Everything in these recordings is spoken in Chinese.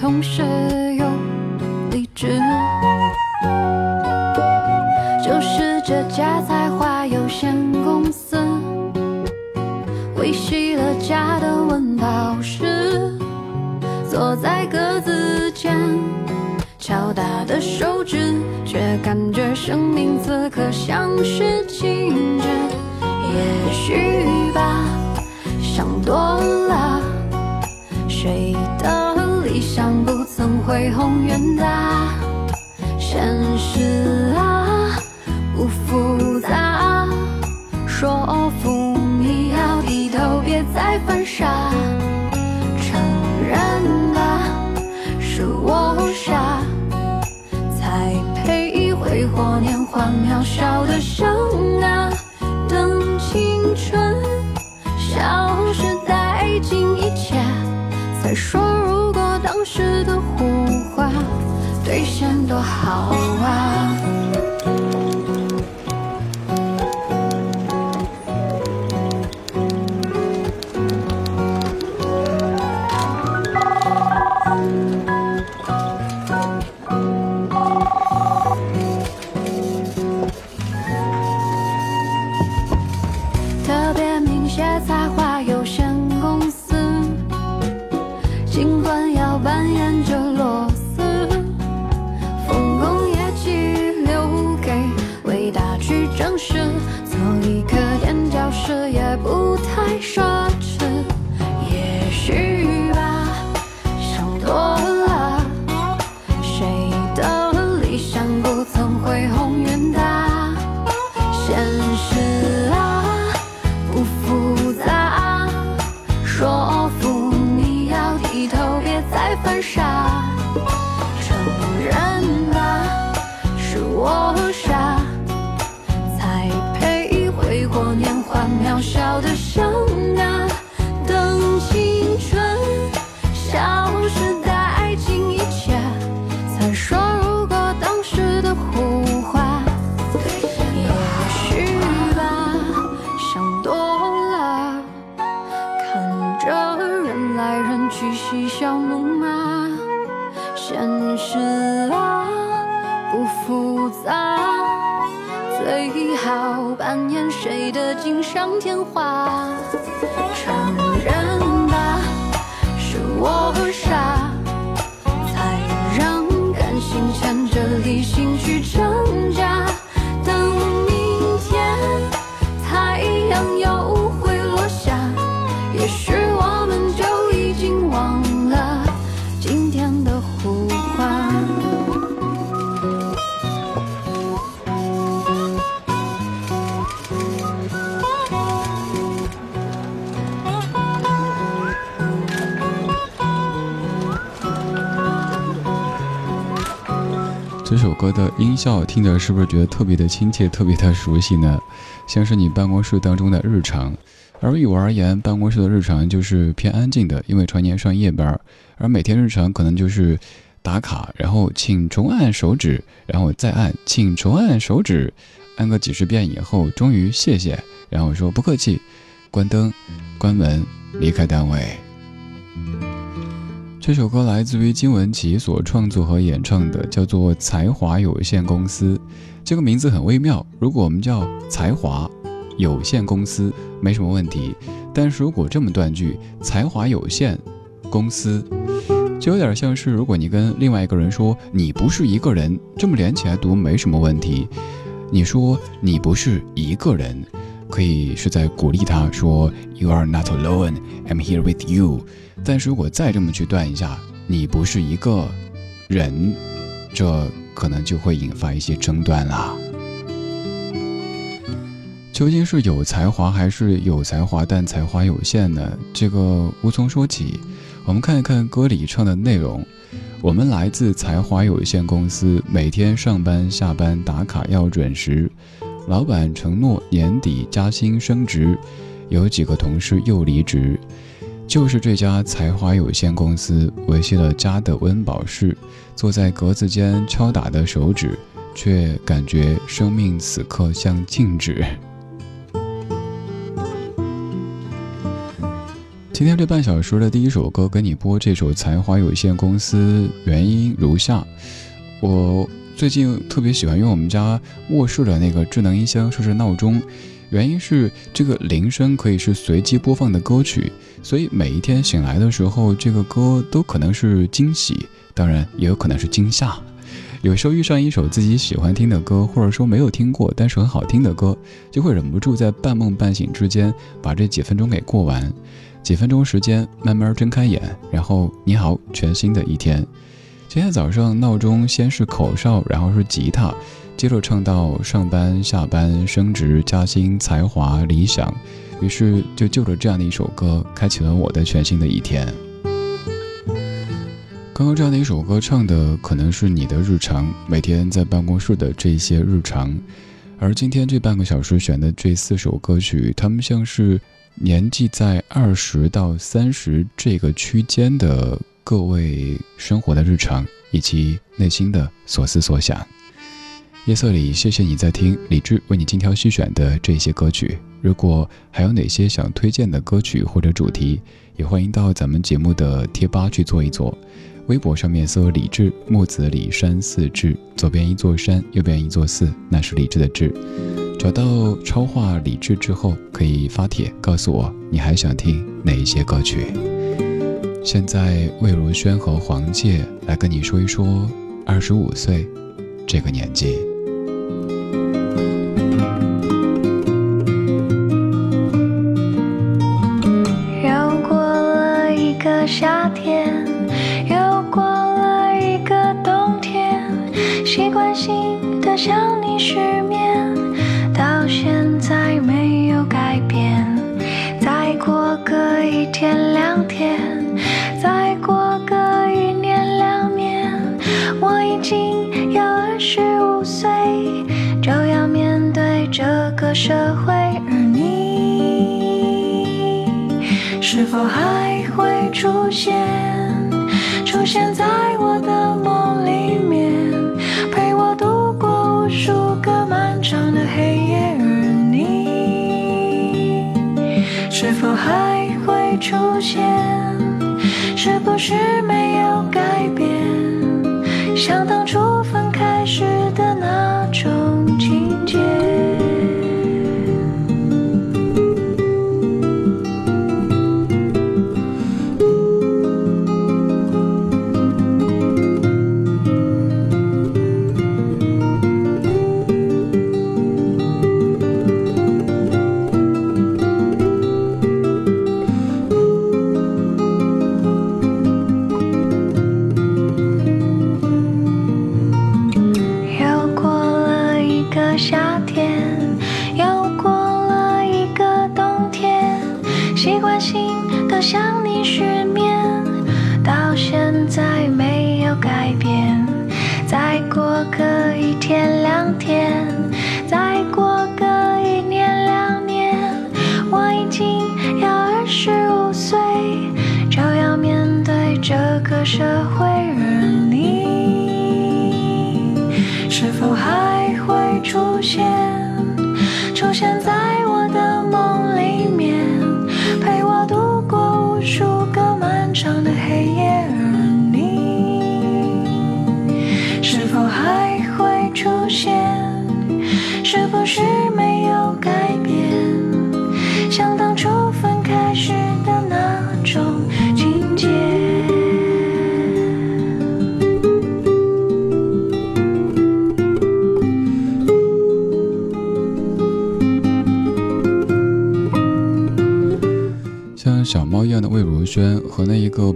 同时又理智，就是这家才华有限公司，维系了家的温饱时，坐在格子间。敲打的手指，却感觉生命此刻像是静止。也许吧，想多了，谁恢宏远大，现实啊不复杂，说服你要低头，别再犯傻，承认吧，是我傻，才配挥霍年华，渺小的生啊，好扮演谁的锦上添花？承认吧是我傻才让感情牵着理性去承歌的音效听着是不是觉得特别的亲切，特别的熟悉呢？像是你办公室当中的日常。而于我而言，办公室的日常就是偏安静的，因为常年上夜班。而每天日常可能就是打卡，然后请重按手指，然后再按请重按手指，按个几十遍以后，终于谢谢，然后说不客气，关灯，关门，离开单位。这首歌来自于金文岐所创作和演唱的，叫做《才华有限公司》。这个名字很微妙。如果我们叫才华，有限公司没什么问题，但是如果这么断句，才华有限公司，就有点像是如果你跟另外一个人说你不是一个人，这么连起来读没什么问题。你说你不是一个人，可以是在鼓励他说 You are not alone, I'm here with you。但是如果再这么去断一下，你不是一个人，这可能就会引发一些争端啦。究竟是有才华还是有才华但才华有限呢？这个无从说起。我们看一看歌里唱的内容。我们来自才华有限公司，每天上班下班打卡要准时。老板承诺年底加薪升职，有几个同事又离职。就是这家才华有限公司维系了家的温饱室，坐在格子间敲打的手指，却感觉生命此刻像静止。今天这半小时的第一首歌，跟你播这首才华有限公司，原因如下：我最近特别喜欢用我们家卧室的那个智能音箱设置闹钟，原因是这个铃声可以是随机播放的歌曲，所以每一天醒来的时候，这个歌都可能是惊喜，当然也有可能是惊吓。有时候遇上一首自己喜欢听的歌，或者说没有听过但是很好听的歌，就会忍不住在半梦半醒之间把这几分钟给过完。几分钟时间，慢慢睁开眼，然后你好，全新的一天。今天早上闹钟先是口哨，然后是吉他，接着唱到上班、下班、升职、加薪、才华、理想，于是就就着这样的一首歌，开启了我的全新的一天。刚刚这样的一首歌唱的可能是你的日常，每天在办公室的这些日常，而今天这半个小时选的这四首歌曲，它们像是。年纪在二十到三十这个区间的各位生活的日常以及内心的所思所想，夜色里，谢谢你在听李志为你精挑细选的这些歌曲。如果还有哪些想推荐的歌曲或者主题，也欢迎到咱们节目的贴吧去做一做。微博上面搜“李志木子李山寺志”，左边一座山，右边一座寺，那是李志的志。找到超话理智之后，可以发帖告诉我你还想听哪一些歌曲。现在魏如萱和黄玠来跟你说一说二十五岁这个年纪。社会，而你是否还会出现？出现在我的梦里面，陪我度过无数个漫长的黑夜。而你是否还会出现？是不是没有改变？像当初分开时的那种情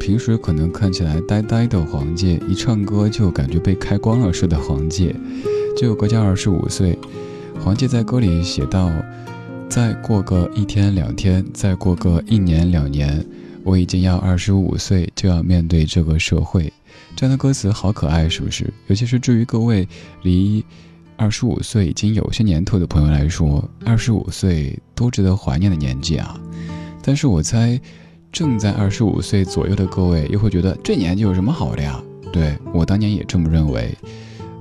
平时可能看起来呆呆的黄玠，一唱歌就感觉被开光了似的黄玠，就隔将二十五岁。黄玠在歌里写道：“再过个一天两天，再过个一年两年，我已经要二十五岁，就要面对这个社会。”这样的歌词好可爱，是不是？尤其是至于各位离二十五岁已经有些年头的朋友来说，二十五岁多值得怀念的年纪啊！但是我猜，正在二十五岁左右的各位又会觉得这年纪有什么好的呀？对我当年也这么认为。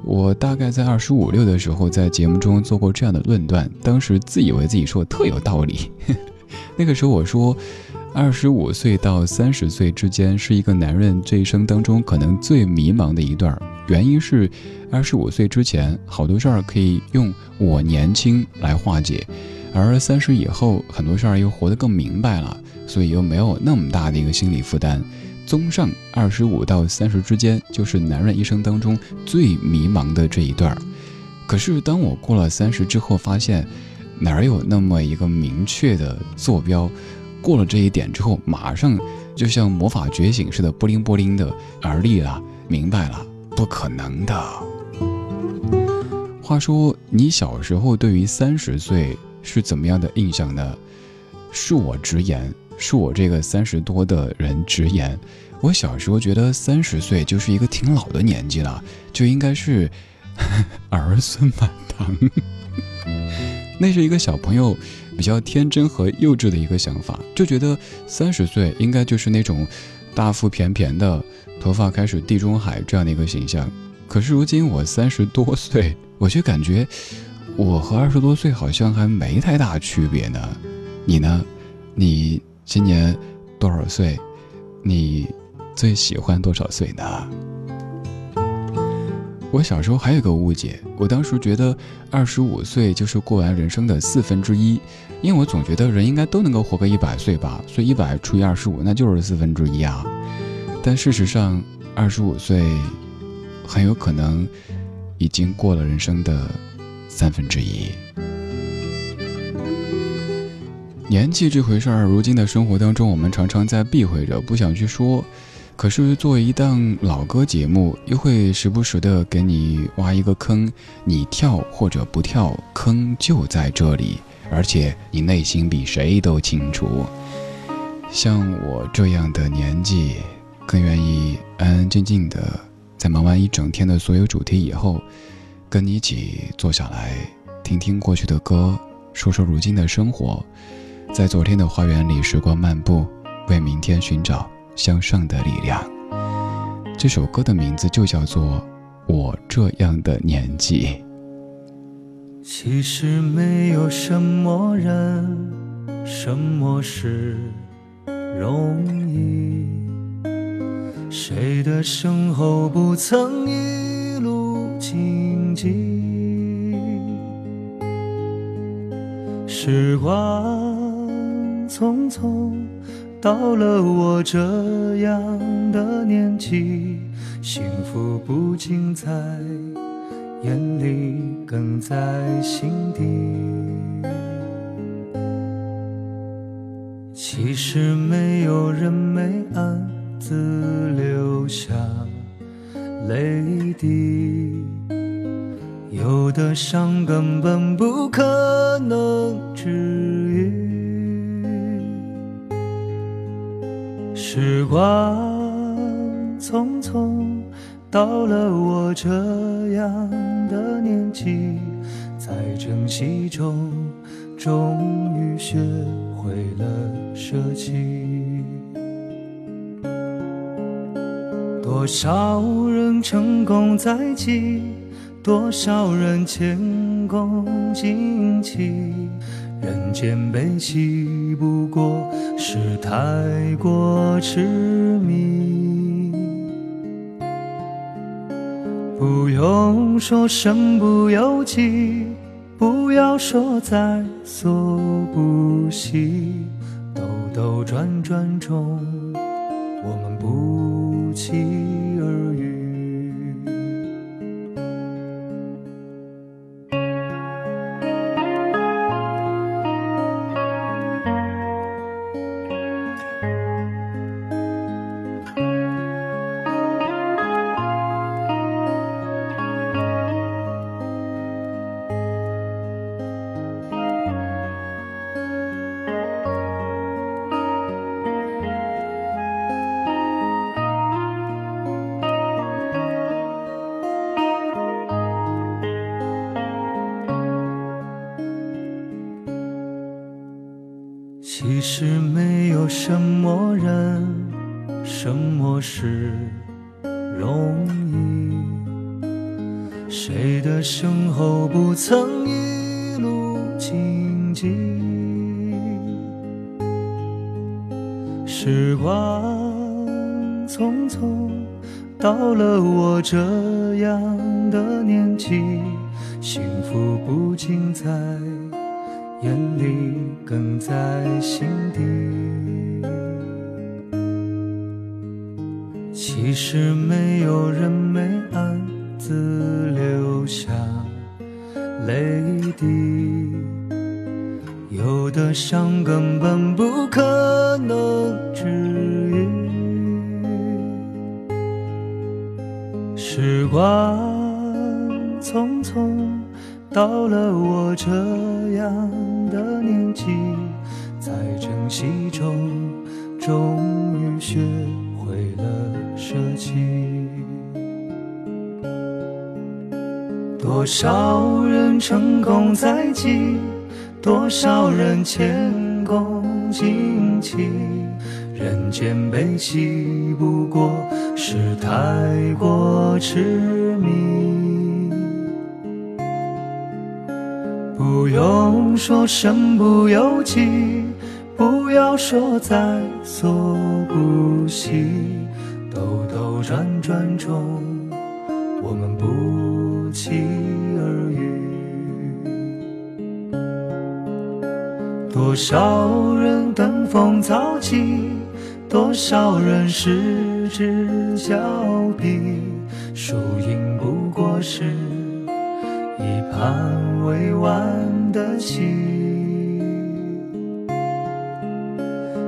我大概在二十五六的时候，在节目中做过这样的论断，当时自以为自己说的特有道理。那个时候我说，二十五岁到三十岁之间是一个男人这一生当中可能最迷茫的一段，原因是二十五岁之前好多事儿可以用我年轻来化解。而三十以后，很多事儿又活得更明白了，所以又没有那么大的一个心理负担。综上，二十五到三十之间，就是男人一生当中最迷茫的这一段儿。可是，当我过了三十之后，发现哪儿有那么一个明确的坐标？过了这一点之后，马上就像魔法觉醒似的，不灵不灵的而立了，明白了，不可能的。话说，你小时候对于三十岁？是怎么样的印象呢？恕我直言，恕我这个三十多的人直言，我小时候觉得三十岁就是一个挺老的年纪了，就应该是 儿孙满堂。那是一个小朋友比较天真和幼稚的一个想法，就觉得三十岁应该就是那种大腹便便的，头发开始地中海这样的一个形象。可是如今我三十多岁，我却感觉。我和二十多岁好像还没太大区别呢，你呢？你今年多少岁？你最喜欢多少岁呢？我小时候还有个误解，我当时觉得二十五岁就是过完人生的四分之一，因为我总觉得人应该都能够活个一百岁吧，所以一百除以二十五那就是四分之一啊。但事实上，二十五岁很有可能已经过了人生的。三分之一，年纪这回事儿，如今的生活当中，我们常常在避讳着，不想去说。可是作为一档老歌节目，又会时不时的给你挖一个坑，你跳或者不跳，坑就在这里，而且你内心比谁都清楚。像我这样的年纪，更愿意安安静静的，在忙完一整天的所有主题以后。跟你一起坐下来，听听过去的歌，说说如今的生活，在昨天的花园里时光漫步，为明天寻找向上的力量。这首歌的名字就叫做《我这样的年纪》。其实没有什么人，什么事容易，谁的身后不曾一路荆棘。时光匆匆，到了我这样的年纪，幸福不仅在眼里，更在心底。其实没有人没暗自流下泪滴。有的伤根本不可能治时光匆匆，到了我这样的年纪，在珍惜中，终于学会了舍弃。多少人成功在即。多少人前功尽弃，人间悲喜不过是太过痴迷。不用说身不由己，不要说在所不惜，兜兜转转中，我们不期。是容易？谁的身后不曾一路荆棘？时光匆匆，到了我这样的年纪，幸福不仅在。眼里更在心其实没有人没暗自流下泪滴，有的伤根本不可能治愈。时光匆匆，到了我这样。的年纪，在珍惜中，终于学多少人成功在即，多少人前功尽弃。人间悲喜，不过是太过痴迷。不用说身不由己，不要说在所不惜，兜兜转转中，我们不期多少人登峰造极，多少人失之交臂，输赢不过是。一盘未完的棋，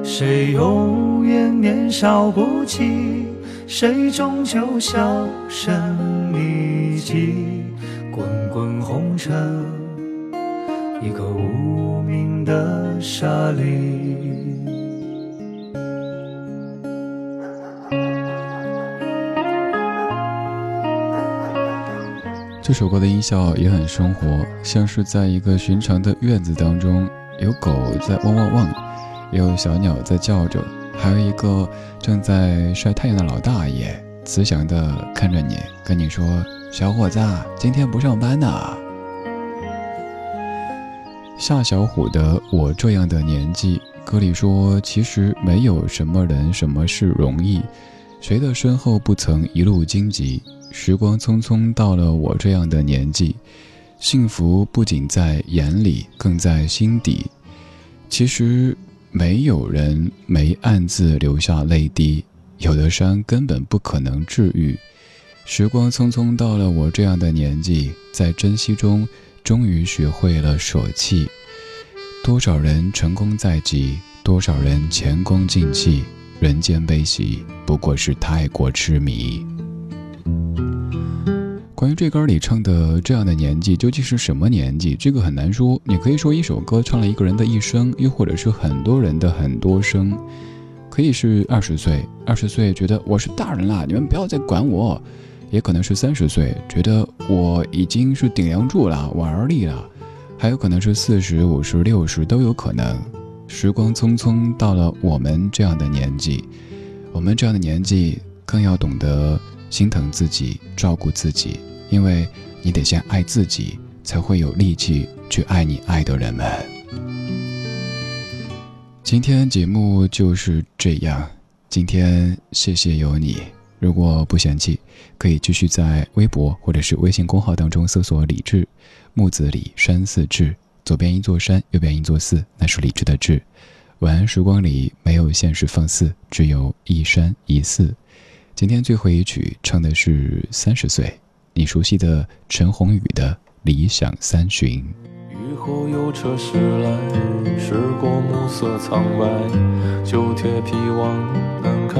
谁永远年少不羁，谁终究销声匿迹。滚滚红尘，一个无的沙砾。这首歌的音效也很生活，像是在一个寻常的院子当中，有狗在汪汪汪，也有小鸟在叫着，还有一个正在晒太阳的老大爷，慈祥的看着你，跟你说：“小伙子，今天不上班呢。”夏小虎的《我这样的年纪》歌里说：“其实没有什么人、什么事容易，谁的身后不曾一路荆棘。”时光匆匆，到了我这样的年纪，幸福不仅在眼里，更在心底。其实没有人没暗自流下泪滴，有的伤根本不可能治愈。时光匆匆，到了我这样的年纪，在珍惜中，终于学会了舍弃。多少人成功在即，多少人前功尽弃，人间悲喜，不过是太过痴迷。关于这歌里唱的这样的年纪究竟是什么年纪？这个很难说。你可以说一首歌唱了一个人的一生，又或者是很多人的很多生。可以是二十岁，二十岁觉得我是大人了，你们不要再管我；也可能是三十岁，觉得我已经是顶梁柱了，我而立了；还有可能是四十五十六十都有可能。时光匆匆，到了我们这样的年纪，我们这样的年纪更要懂得心疼自己，照顾自己。因为你得先爱自己，才会有力气去爱你爱的人们。今天节目就是这样，今天谢谢有你。如果不嫌弃，可以继续在微博或者是微信公号当中搜索“李志木子李山寺志”，左边一座山，右边一座寺，那是李志的志。晚安时光里没有现实放肆，只有一山一寺。今天最后一曲唱的是三十岁。你熟悉的陈鸿宇的理想三旬雨后有车驶来驶过暮色苍白旧铁皮往南开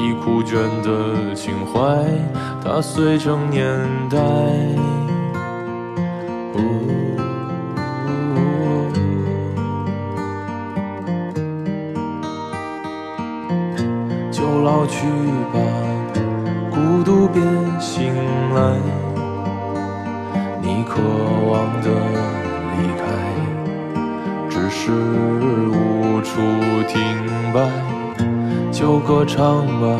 倦的情怀，它碎成年代。就老去吧，孤独别醒来。你渴望的离开，只是无处停摆。就歌唱吧，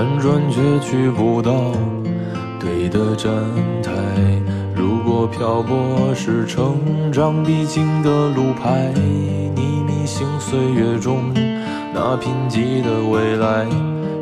辗转却去不到对的站台。如果漂泊是成长必经的路牌，你迷信岁月中那贫瘠的未来。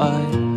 爱，